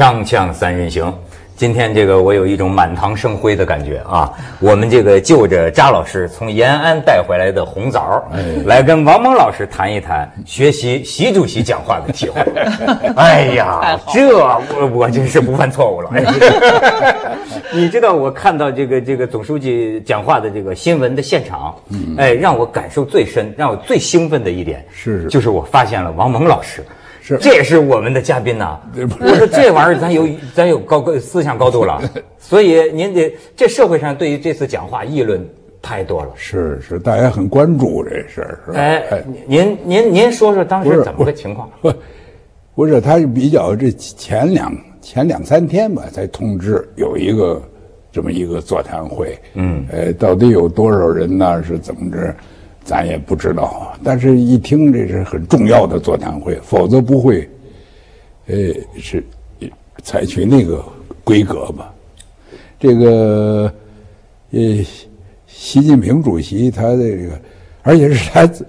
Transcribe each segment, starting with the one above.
锵锵三人行，今天这个我有一种满堂生辉的感觉啊！我们这个就着扎老师从延安带回来的红枣，来跟王蒙老师谈一谈学习习主席讲话的体会。哎呀，这我我真是不犯错误了。你知道我看到这个这个总书记讲话的这个新闻的现场，哎，让我感受最深，让我最兴奋的一点是就是我发现了王蒙老师。是这也是我们的嘉宾呐、我说这玩意儿咱有咱有高高思想高度了，所以您得这社会上对于这次讲话议论太多了。是是，大家很关注这事儿，是吧？哎，您您您说说当时怎么个情况？不，不是，他是比较这前两前两三天吧，才通知有一个这么一个座谈会。嗯，呃，到底有多少人呢？是怎么着？咱也不知道。但是一听这是很重要的座谈会，否则不会，呃，是采取那个规格吧。这个，呃，习近平主席他这个，而且是他自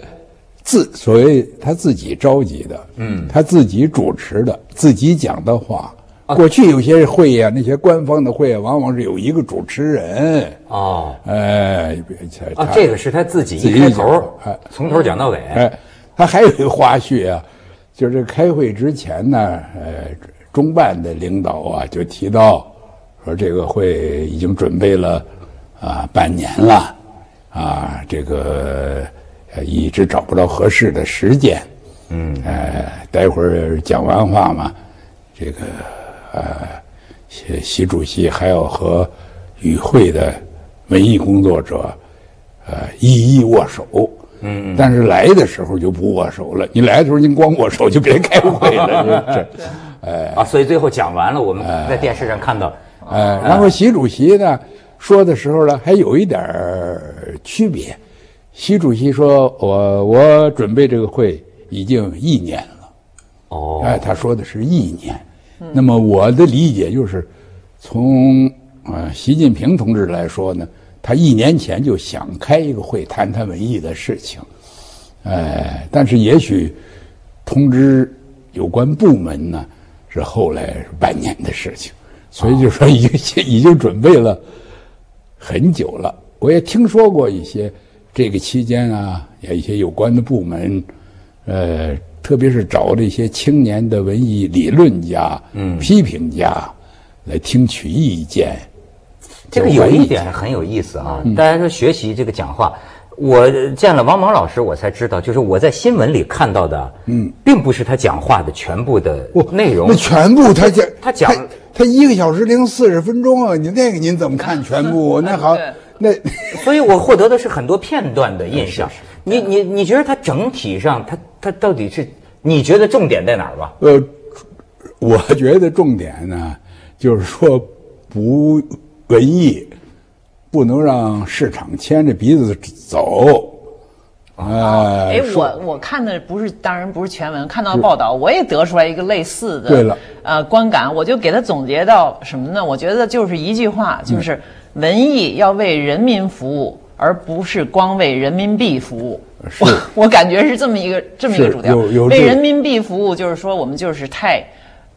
自所谓他自己召集的，嗯，他自己主持的，自己讲的话。过去有些会呀、那些官方的会啊，往往是有一个主持人，哦。哎，他啊，这个是他自己一开头哎，从头讲到尾。哎，他还有一个花絮啊，就是开会之前呢，呃，中办的领导啊就提到说这个会已经准备了啊半年了，啊，这个呃一直找不到合适的时间，嗯，哎，待会儿讲完话嘛，这个呃，习习主席还要和与会的文艺工作者呃一一握手。嗯，但是来的时候就不握手了。你来的时候您光握手就别开会了，这这。啊，所以最后讲完了，我们在电视上看到，呃，然后习主席呢说的时候呢，还有一点儿区别。习主席说：“我我准备这个会已经一年了。”哦，哎，他说的是一年。那么我的理解就是，从啊习近平同志来说呢，他一年前就想开一个会谈谈文艺的事情，哎，但是也许通知有关部门呢，是后来半年的事情，所以就说已经、已经准备了很久了。我也听说过一些这个期间啊，也一些有关的部门，呃，特别是找这些青年的文艺理论家、嗯，批评家来听取意见。这个有一点很有意思啊，大家说学习这个讲话，我见了王蒙老师，我才知道，就是我在新闻里看到的，嗯，并不是他讲话的全部的内容那。全部他讲他讲他一个小时零四十分钟啊，你那个您怎么看全部？那好，那所以我获得的是很多片段的印象。你你你觉得它整体上，它它到底是你觉得重点在哪儿吧？呃，我觉得重点呢，就是说不文艺，不能让市场牵着鼻子走。啊，哎，说我我看的不是，当然不是全文，看到报道，我也得出来一个类似的对了呃观感，我就给他总结到什么呢？我觉得就是一句话，就是文艺要为人民服务，而不是光为人民币服务。是我我感觉是这么一个这么一个主调，为人民币服务，就是说我们就是太。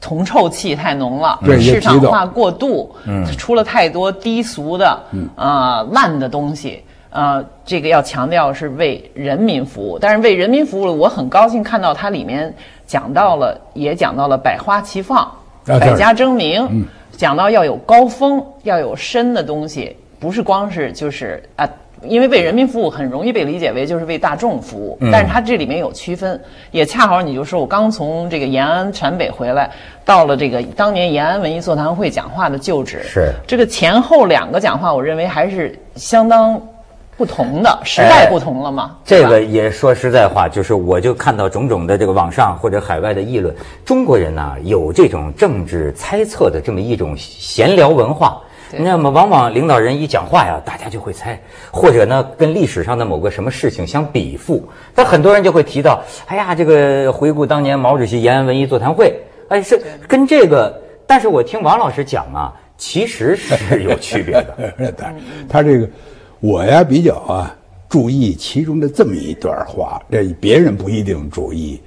铜臭气太浓了，对市场化过度，嗯，出了太多低俗的，嗯啊、烂的东西，呃，这个要强调是为人民服务。但是为人民服务，我很高兴看到它里面讲到了，也讲到了百花齐放，啊百家争鸣，讲到要有高峰，要有深的东西，不是光是就是啊。因为为人民服务很容易被理解为就是为大众服务，但是它这里面有区分，也恰好你就说我刚从这个延安陕北回来，到了这个当年延安文艺座谈会讲话的旧址，是这个前后两个讲话，我认为还是相当不同的，时代不同了嘛。这个也说实在话，就是我就看到种种的这个网上或者海外的议论，中国人呢、有这种政治猜测的这么一种闲聊文化。对那么往往领导人一讲话呀，大家就会猜，或者呢跟历史上的某个什么事情相比附。但很多人就会提到，哎呀，这个回顾当年毛主席延安文艺座谈会，哎是跟这个。但是我听王老师讲啊，其实是有区别的。他他这个我呀比较啊注意其中的这么一段话，这别人不一定注意，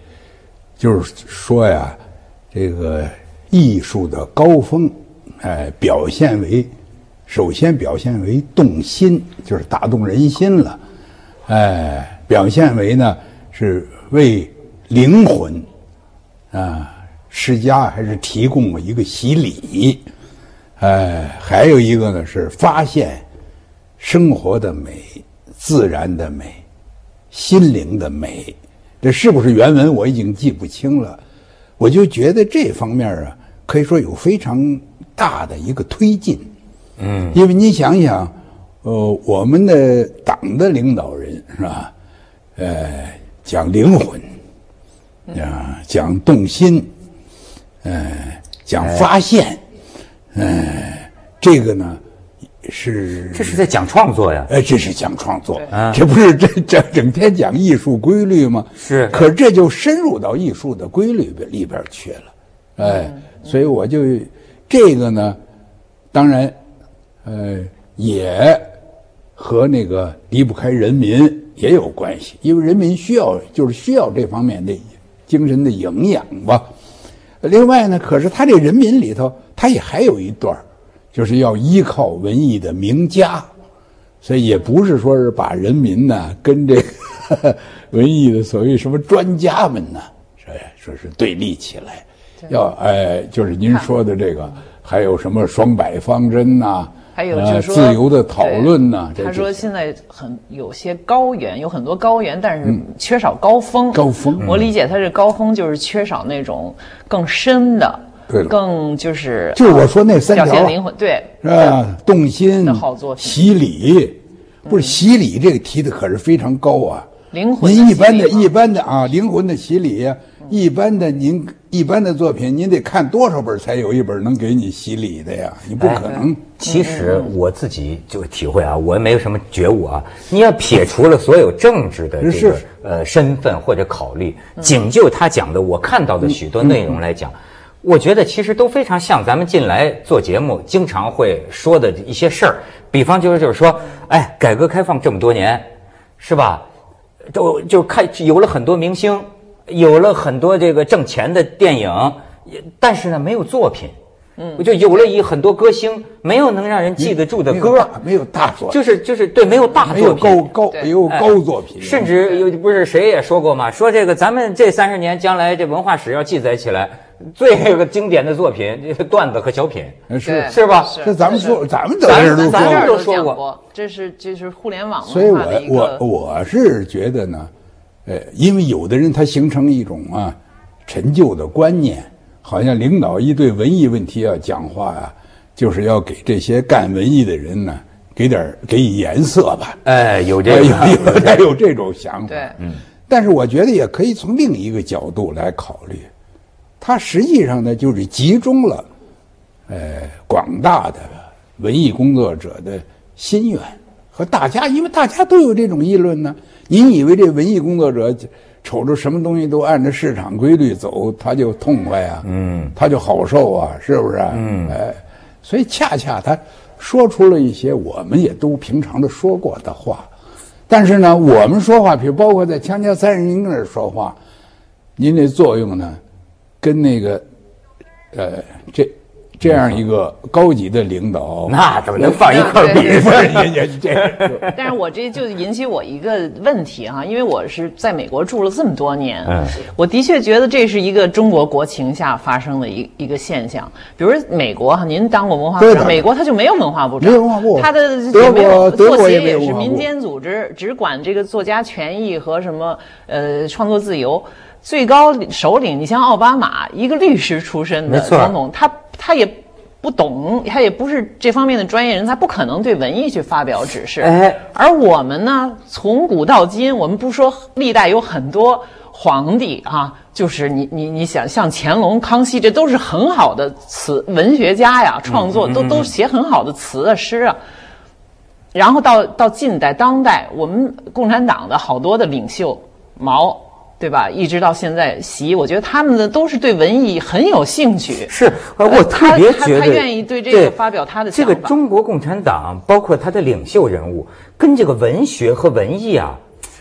就是说呀，这个艺术的高峰，哎，表现为首先表现为动心，就是打动人心了，哎，表现为呢是为灵魂啊施加还是提供一个洗礼，哎，还有一个呢是发现生活的美、自然的美、心灵的美。这是不是原文我已经记不清了，我就觉得这方面啊，可以说有非常大的一个推进。嗯，因为你想想，呃，我们的党的领导人是吧？呃，讲灵魂，啊，讲动心，呃，讲发现，呃，这个呢。是，这是在讲创作呀！哎，这是讲创作，啊这不是这这整天讲艺术规律吗？是，可这就深入到艺术的规律里边去了，哎，所以我就这个呢，当然，呃，也和那个离不开人民也有关系，因为人民需要就是需要这方面的精神的营养吧。另外呢，可是他这人民里头，他也还有一段就是要依靠文艺的名家，所以也不是说是把人民呢跟这个 文艺的所谓什么专家们呢，说说是对立起来，要哎，就是您说的这个，还有什么双百方针呐，还有就是说自由的讨论呐。他说现在很有些高原，有很多高原，但是缺少高峰。高峰，我理解他这高峰就是缺少那种更深的。对了，更就是就是我说那三条，表现灵魂，对，是吧？动心的好作品，洗礼，不是洗礼这个提的可是非常高啊。灵魂，您一般的一般的啊，灵魂的洗礼，一般的您一般的作品，您得看多少本才有一本能给你洗礼的呀？你不可能。其实我自己就体会啊，我没有什么觉悟啊。你要撇除了所有政治的这个呃身份或者考虑，仅就他讲的我看到的许多内容来讲。我觉得其实都非常像咱们进来做节目经常会说的一些事儿，比方就是就是说，哎，改革开放这么多年，是吧？都就看有了很多明星，有了很多这个挣钱的电影，但是呢，没有作品。嗯，我就有了一很多歌星，没有能让人记得住的歌，没有大作，就是就是对，没有大作品，没有高高，没有高作品，甚至有不是谁也说过嘛，说这个咱们这三十年将来这文化史要记载起来。最个经典的作品，这个段子和小品，是是吧？这咱们说，咱们咱都咱这都说过，这是这是互联网所以我我我是觉得呢，呃，因为有的人他形成一种啊陈旧的观念，好像领导一对文艺问题要讲话呀，就是要给这些干文艺的人呢给点给以颜色吧。哎，有这有有 有这种想法。对，嗯。但是我觉得也可以从另一个角度来考虑。它实际上呢，就是集中了，呃，广大的文艺工作者的心愿和大家，因为大家都有这种议论呢。你以为这文艺工作者瞅着什么东西都按照市场规律走，他就痛快啊？嗯，他就好受啊？是不是？嗯，哎，所以恰恰他说出了一些我们也都平常的说过的话，但是呢，我们说话，比如包括在《锵锵三人行》那儿说话，您这作用呢？跟那个，呃，这这样一个高级的领导，那怎么能放一块比？也也这样但是，我这就引起我一个问题哈，因为我是在美国住了这么多年，嗯，我的确觉得这是一个中国国情下发生的一一个现象。比如美国哈，您当过文化部长，美国他就没有文化部长，没有文化部，他的德国作协也是民间组织，只管这个作家权益和什么呃创作自由。最高首领，你像奥巴马，一个律师出身的总统，他他也不懂，他也不是这方面的专业人，他不可能对文艺去发表指示。哎，而我们呢，从古到今，我们不说历代有很多皇帝啊，就是你你你想像乾隆、康熙，这都是很好的词文学家呀，创作都都写很好的词啊诗啊。然后到到近代当代，我们共产党的好多的领袖毛。对吧？一直到现在，习，我觉得他们的都是对文艺很有兴趣。是，我特别觉得他愿意对这个发表他的这个中国共产党，包括他的领袖人物，跟这个文学和文艺啊，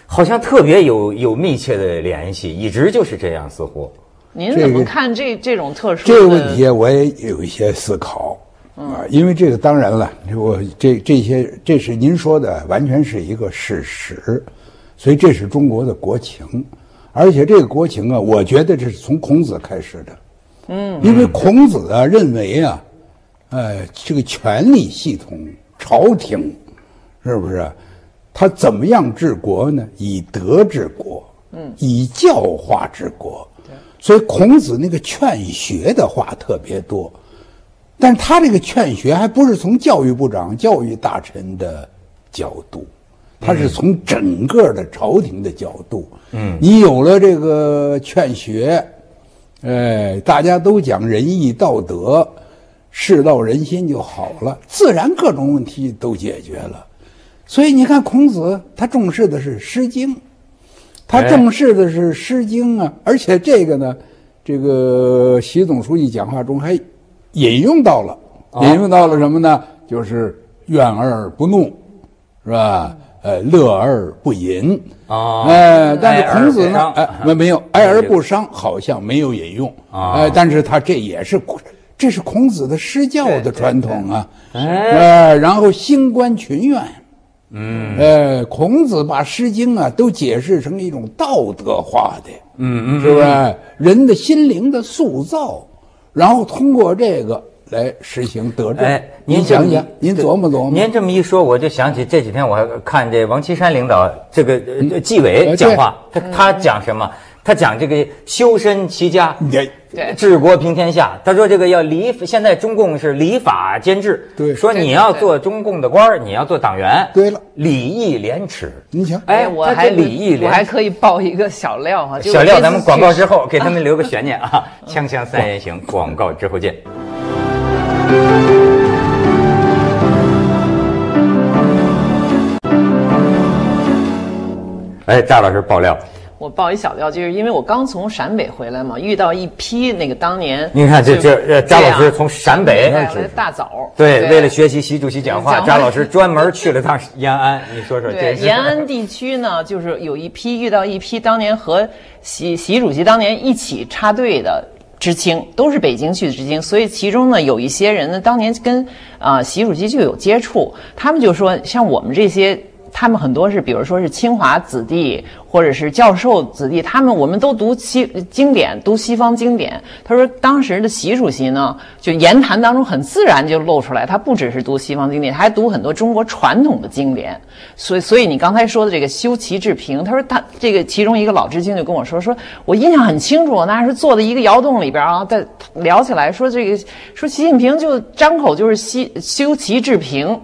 好像特别有有密切的联系，一直就是这样，似乎。您怎么看这这种特殊这个问题？我也有一些思考啊，因为这个当然了，我这这些这是您说的，完全是一个事实，所以这是中国的国情，而且这个国情啊，我觉得这是从孔子开始的，嗯，因为孔子啊认为啊，呃，这个权力系统、朝廷，是不是？他怎么样治国呢？以德治国，嗯，以教化治国。所以孔子那个劝学的话特别多，但是他这个劝学还不是从教育部长、教育大臣的角度，他是从整个的朝廷的角度。嗯，你有了这个劝学，哎，大家都讲仁义道德，世道人心就好了，自然各种问题都解决了。所以你看，孔子他重视的是《诗经》。他重视的是《诗经》啊，而且这个呢，这个习总书记讲话中还引用到了，引用到了什么呢？就是怨而不怒，是吧？呃，乐而不淫啊。哎，但是孔子呢，哎，没没有哀而不伤，好像没有引用啊。哎，但是他这也是，这是孔子的施教的传统啊。哎，然后兴观群怨。嗯，呃，孔子把《诗经》啊都解释成一种道德化的，嗯嗯，是不是人的心灵的塑造？然后通过这个来实行德政。哎，您想想，您琢磨琢磨。您这么一说，我就想起这几天我还看这王岐山领导这个纪委讲话，他他讲什么？他讲这个修身齐家，对，治国平天下。他说这个要礼，现在中共是礼法兼治。对，说你要做中共的官儿，你要做党员。对了，礼义廉耻。你瞧，哎，我还礼义廉，我还可以爆一个小料哈。小料，咱们广告之后给他们留个悬念啊。锵锵三人行，广告之后见。哎，赵老师爆料。我报一小料，就是因为我刚从陕北回来嘛，遇到一批那个当年。您看，这这张老师从陕北来大早。对，为了学习习主席讲话，张老师专门去了趟延安。你说说，对延安地区呢，就是有一批遇到一批当年和习习主席当年一起插队的知青，都是北京去的知青，所以其中呢有一些人呢，当年跟啊习主席就有接触，他们就说，像我们这些。他们很多是，比如说是清华子弟，或者是教授子弟，他们我们都读西经典，读西方经典。他说，当时的习主席呢，就言谈当中很自然就露出来，他不只是读西方经典，他还读很多中国传统的经典。所以，所以你刚才说的这个修齐治平，他说他这个其中一个老知青就跟我说，说我印象很清楚，那是坐在一个窑洞里边啊，在聊起来说这个，说习近平就张口就是西修齐治平。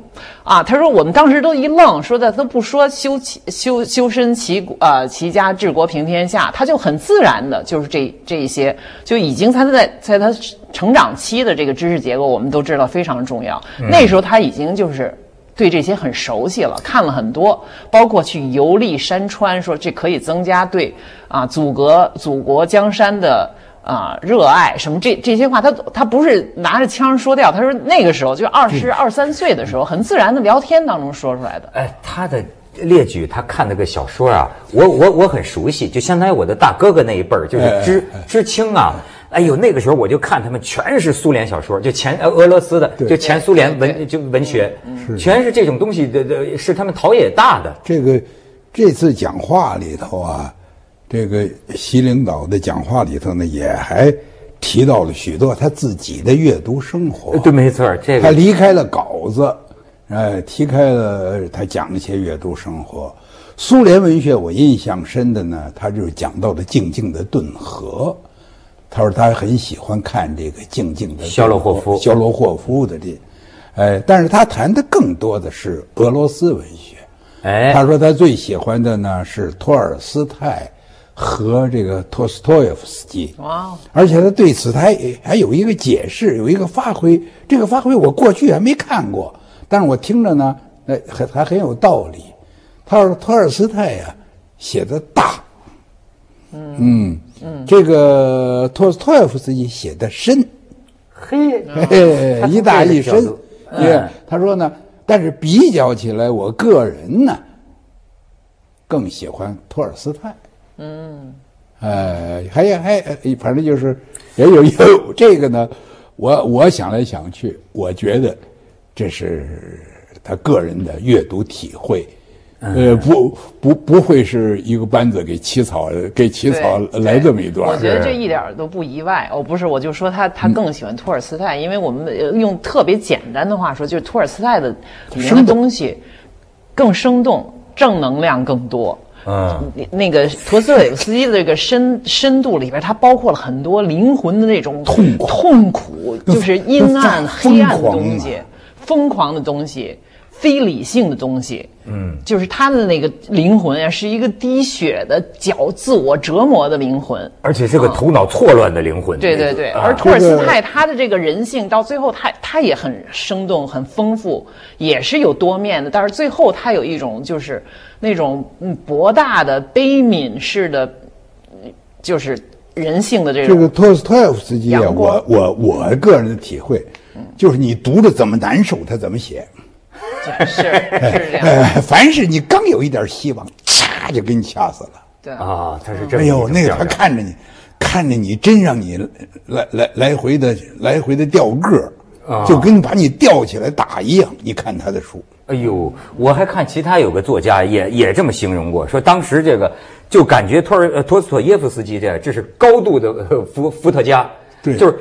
啊，他说我们当时都一愣，说的都不说修齐修修身齐啊呃齐家治国平天下，他就很自然的，就是这这一些就已经他在在他成长期的这个知识结构，我们都知道非常重要。那时候他已经就是对这些很熟悉了，看了很多，包括去游历山川，说这可以增加对啊祖国祖国江山的。啊，热爱什么这这些话，他他不是拿着枪说掉，他说那个时候就二十二三岁的时候，很自然的聊天当中说出来的。哎，他的列举，他看那个小说啊，我我我很熟悉，就相当于我的大哥哥那一辈儿，就是知知青啊。哎呦，那个时候我就看他们全是苏联小说，就前呃俄罗斯的，就前苏联文就文学，全是这种东西的的，是他们陶冶大的。这个这次讲话里头啊。这个习领导的讲话里头呢，也还提到了许多他自己的阅读生活。对，没错，这个他离开了稿子，呃，提开了他讲一些阅读生活。苏联文学我印象深的呢，他就是讲到的静静的顿河。他说他很喜欢看这个静静的肖洛霍夫，肖洛霍夫的这，哎，但是他谈的更多的是俄罗斯文学。哎，他说他最喜欢的呢是托尔斯泰。和这个托斯托耶夫斯基，哇！而且他对此他还还有一个解释，有一个发挥。这个发挥我过去还没看过，但是我听着呢，那还还很有道理。他说托尔斯泰呀写的大，嗯嗯，这个托斯托耶夫斯基写的深，嘿，一大一深。对，他说呢，但是比较起来，我个人呢更喜欢托尔斯泰。嗯，呃，还有还呃反正就是也有也有这个呢。我我想来想去，我觉得这是他个人的阅读体会。呃，不不不会是一个班子给起草给起草来这么一段。我觉得这一点都不意外。哦，不是，我就说他他更喜欢托尔斯泰，因为我们呃用特别简单的话说，就是托尔斯泰的里面的东西更生动，正能量更多。嗯，那个陀思妥耶夫斯基的这个深深度里边，它包括了很多灵魂的那种痛苦痛苦，就是阴暗、黑暗的东西啊，疯狂的东西，非理性的东西。嗯，就是他的那个灵魂啊，是一个滴血的、绞自我折磨的灵魂。而且是个头脑错乱的灵魂。对对对，啊而托尔斯泰他的这个人性到最后他他也很生动、很丰富，也是有多面的。但是最后他有一种就是那种嗯博大的悲悯式的，嗯就是人性的这种。这个托尔斯泰夫斯基啊，我我我个人的体会，就是你读着怎么难受，他怎么写。是是这样，呃，凡是你刚有一点希望，嚓就给你掐死了。对。啊，他是这样哎呦，那个他看着你，看着你，真让你来来来回的来回的掉个儿，啊就跟把你吊起来打一样。你看他的书，哎呦，我还看其他有个作家也也这么形容过，说当时这个就感觉托尔呃托斯妥耶夫斯基这这是高度的呃伏伏特加，对就是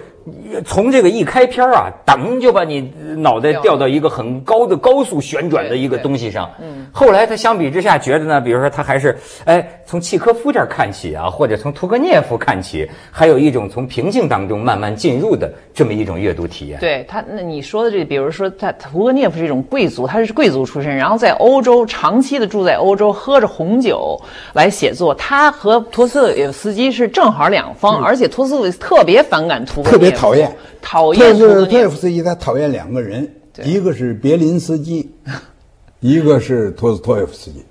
从这个一开篇啊，噔就把你脑袋掉到一个很高的高速旋转的一个东西上。嗯，后来他相比之下觉得呢，比如说他还是哎从契科夫这儿看起啊，或者从屠格涅夫看起，还有一种从平静当中慢慢进入的这么一种阅读体验。对他，那你说的这，比如说他屠格涅夫是一种贵族，他是贵族出身，然后在欧洲长期的住在欧洲，喝着红酒来写作。他和托斯托耶夫斯基是正好两方，而且托斯妥耶夫特别反感屠格涅讨厌，讨厌屠格特是托夫斯基，他讨厌两个人，一个是别林斯基，一个是托斯托耶夫斯基。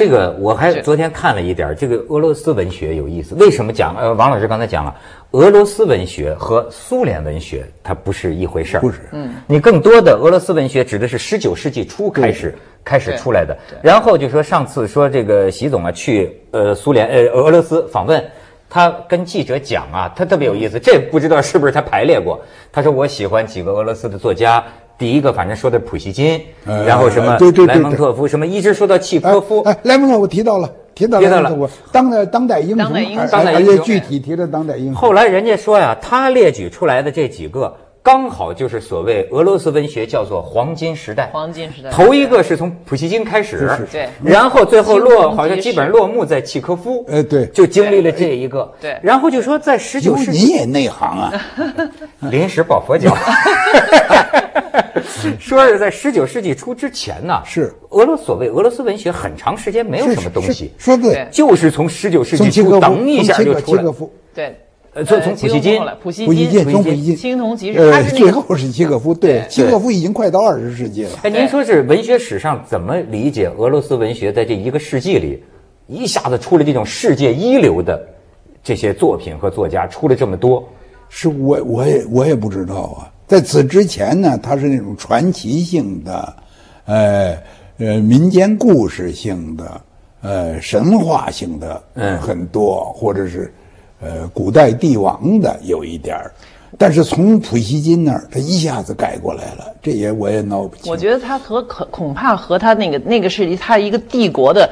这个我还昨天看了一点，这个俄罗斯文学有意思。为什么讲？呃，王老师刚才讲了，俄罗斯文学和苏联文学它不是一回事儿。不是嗯，你更多的俄罗斯文学指的是十九世纪初开始开始出来的。然后就说上次说这个习总啊去呃苏联呃俄罗斯访问。他跟记者讲啊，他特别有意思，这不知道是不是他排列过。他说我喜欢几个俄罗斯的作家，第一个反正说的普希金，呃然后什么对对对莱蒙特夫，什么一直说到契科夫，哎，莱蒙特夫提到了，提到提到了。当代当代英雄，当代英具体提了当代英雄。后来人家说呀，他列举出来的这几个，刚好就是所谓俄罗斯文学叫做黄金时代。黄金时代头一个是从普希金开始，对。然后最后落好像基本上落幕在契科夫，哎对。就经历了这一个，对。然后就说在十九，世纪你也内行啊？临时抱佛脚，说是在十九世纪初之前呢，是。俄罗所谓俄罗斯文学很长时间没有什么东西，说对。对，就是从十九世纪初等一下就出来，对，呃从从普希金。普希金，从普希金，青铜骑士，呃他是，那个最后是契诃夫，对对，契诃夫已经快到二十世纪了。哎，您说是文学史上怎么理解俄罗斯文学在这一个世纪里，一下子出了这种世界一流的这些作品和作家，出了这么多？是我我也我也不知道啊，在此之前呢，它是那种传奇性的，呃呃民间故事性的，呃神话性的，嗯很多，或者是呃古代帝王的有一点儿，但是从普希金那儿，他一下子改过来了，这也我也闹不清。我觉得他和可恐怕和他那个那个是他一个帝国的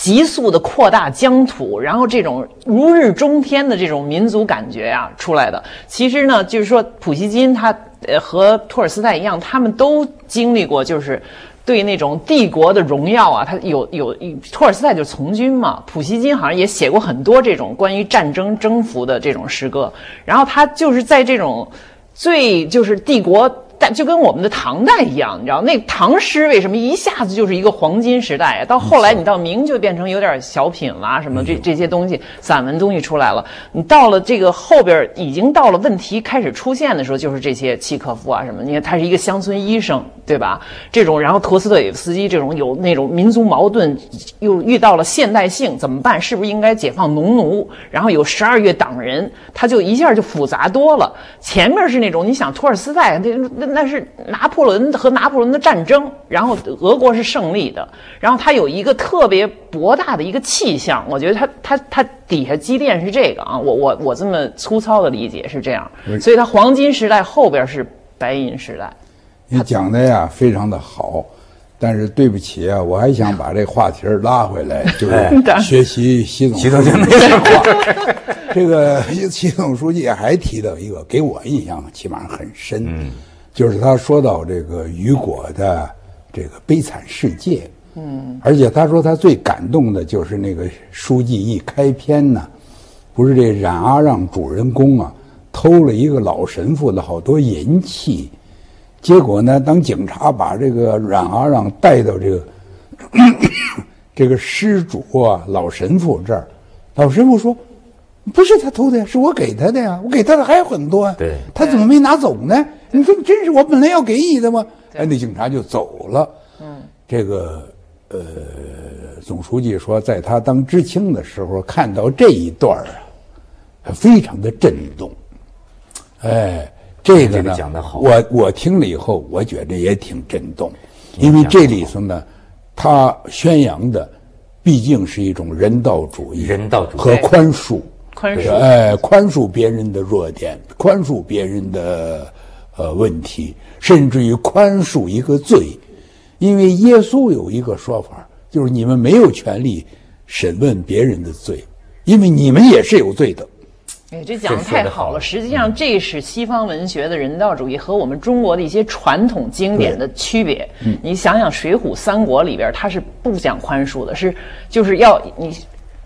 急速的扩大疆土，然后这种如日中天的这种民族感觉啊出来的。其实呢，就是说普希金他呃和托尔斯泰一样，他们都经历过就是。对那种帝国的荣耀啊，他有有托尔斯泰就是从军嘛，普希金好像也写过很多这种关于战争征服的这种诗歌，然后他就是在这种最就是帝国。但就跟我们的唐代一样，你知道那唐诗为什么一下子就是一个黄金时代啊？到后来你到明就变成有点小品啦，什么这这些东西，散文东西出来了。你到了这个后边，已经到了问题开始出现的时候，就是这些契诃夫啊什么。你看他是一个乡村医生，对吧？这种，然后陀思妥耶夫斯基这种有那种民族矛盾，又遇到了现代性，怎么办？是不是应该解放农奴？然后有十二月党人，他就一下就复杂多了。前面是那种你想托尔斯泰那那。那是拿破仑和拿破仑的战争，然后俄国是胜利的，然后它有一个特别博大的一个气象，我觉得它它它底下积淀是这个啊，我我我这么粗糙的理解是这样，所以它黄金时代后边是白银时代。你讲的呀非常的好，但是对不起啊，我还想把这话题拉回来，就是 学习习总习总书记的话。这个习总书记还提到一个，给我印象起码很深。就是他说到这个雨果的这个悲惨世界，嗯，而且他说他最感动的就是那个书记一开篇呢，不是这冉阿让主人公啊偷了一个老神父的好多银器，结果呢，当警察把这个冉阿让带到这个 这个失主啊老神父这儿，老神父说，不是他偷的呀，是我给他的呀，我给他的还有很多啊，对，他怎么没拿走呢？你说真是我本来要给你的吗？哎，那警察就走了。嗯，这个呃，总书记说，在他当知青的时候看到这一段啊，非常的震动。哎，这个呢，我我听了以后，我觉得也挺震动，因为这里头呢，他宣扬的毕竟是一种人道主义，人道主义和宽恕，宽恕，哎，宽恕别人的弱点，宽恕别人的。呃，问题甚至于宽恕一个罪，因为耶稣有一个说法，就是你们没有权利审问别人的罪，因为你们也是有罪的。哎，这讲的太好了。实际上，这是西方文学的人道主义和我们中国的一些传统经典的区别。你想想，《水浒》《三国》里边，他是不讲宽恕的，是就是要你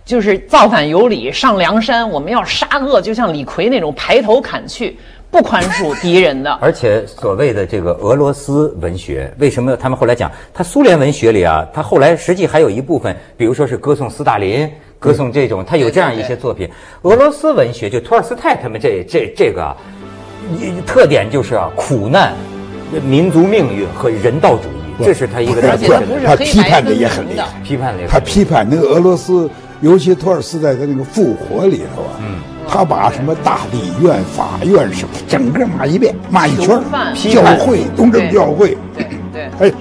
就是造反有理，上梁山，我们要杀恶，就像李逵那种排头砍去。不宽恕敌人的，而且所谓的这个俄罗斯文学，为什么他们后来讲，他苏联文学里啊，他后来实际还有一部分，比如说是歌颂斯大林，歌颂这种，他有这样一些作品。俄罗斯文学就托尔斯泰他们这这这个，特点就是啊，苦难、民族命运和人道主义，这是他一个特点他批判的也很厉害，批判的他批判那个俄罗斯，尤其托尔斯泰的那个复活里头啊。嗯。他把什么大理院、法院什么整个骂一遍，骂一圈教会、东正教会，对，哎，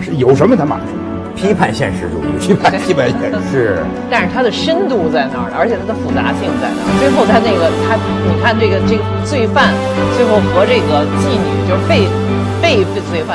是有什么他骂什么，批判现实主义，批判批判现实是。但是它的深度在那儿而且它的复杂性在那儿。最后他那个他，你看这个这个罪犯，最后和这个妓女就是被被罪犯。